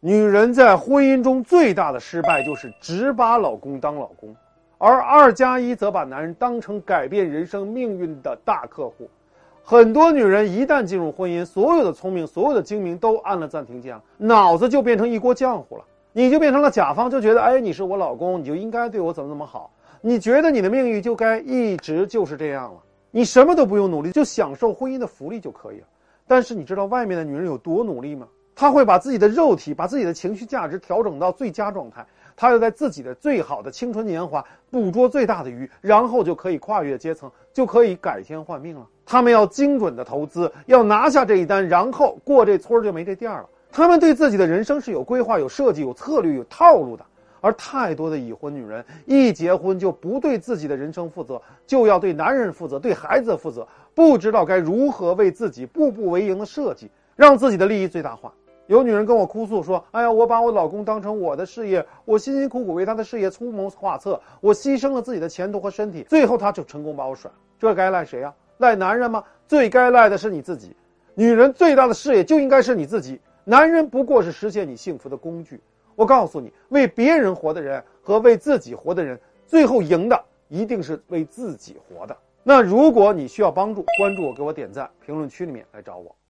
女人在婚姻中最大的失败就是只把老公当老公，而二加一则把男人当成改变人生命运的大客户。很多女人一旦进入婚姻，所有的聪明、所有的精明都按了暂停键，脑子就变成一锅浆糊了。你就变成了甲方，就觉得哎，你是我老公，你就应该对我怎么怎么好。你觉得你的命运就该一直就是这样了，你什么都不用努力，就享受婚姻的福利就可以了。但是你知道外面的女人有多努力吗？他会把自己的肉体、把自己的情绪价值调整到最佳状态，他要在自己的最好的青春年华捕捉最大的鱼，然后就可以跨越阶层，就可以改天换命了。他们要精准的投资，要拿下这一单，然后过这村就没这店了。他们对自己的人生是有规划、有设计、有策略、有套路的。而太多的已婚女人一结婚就不对自己的人生负责，就要对男人负责、对孩子负责，不知道该如何为自己步步为营的设计，让自己的利益最大化。有女人跟我哭诉说：“哎呀，我把我老公当成我的事业，我辛辛苦苦为他的事业出谋划策，我牺牲了自己的前途和身体，最后他就成功把我甩，这该赖谁呀？赖男人吗？最该赖的是你自己。女人最大的事业就应该是你自己，男人不过是实现你幸福的工具。我告诉你，为别人活的人和为自己活的人，最后赢的一定是为自己活的。那如果你需要帮助，关注我，给我点赞，评论区里面来找我。”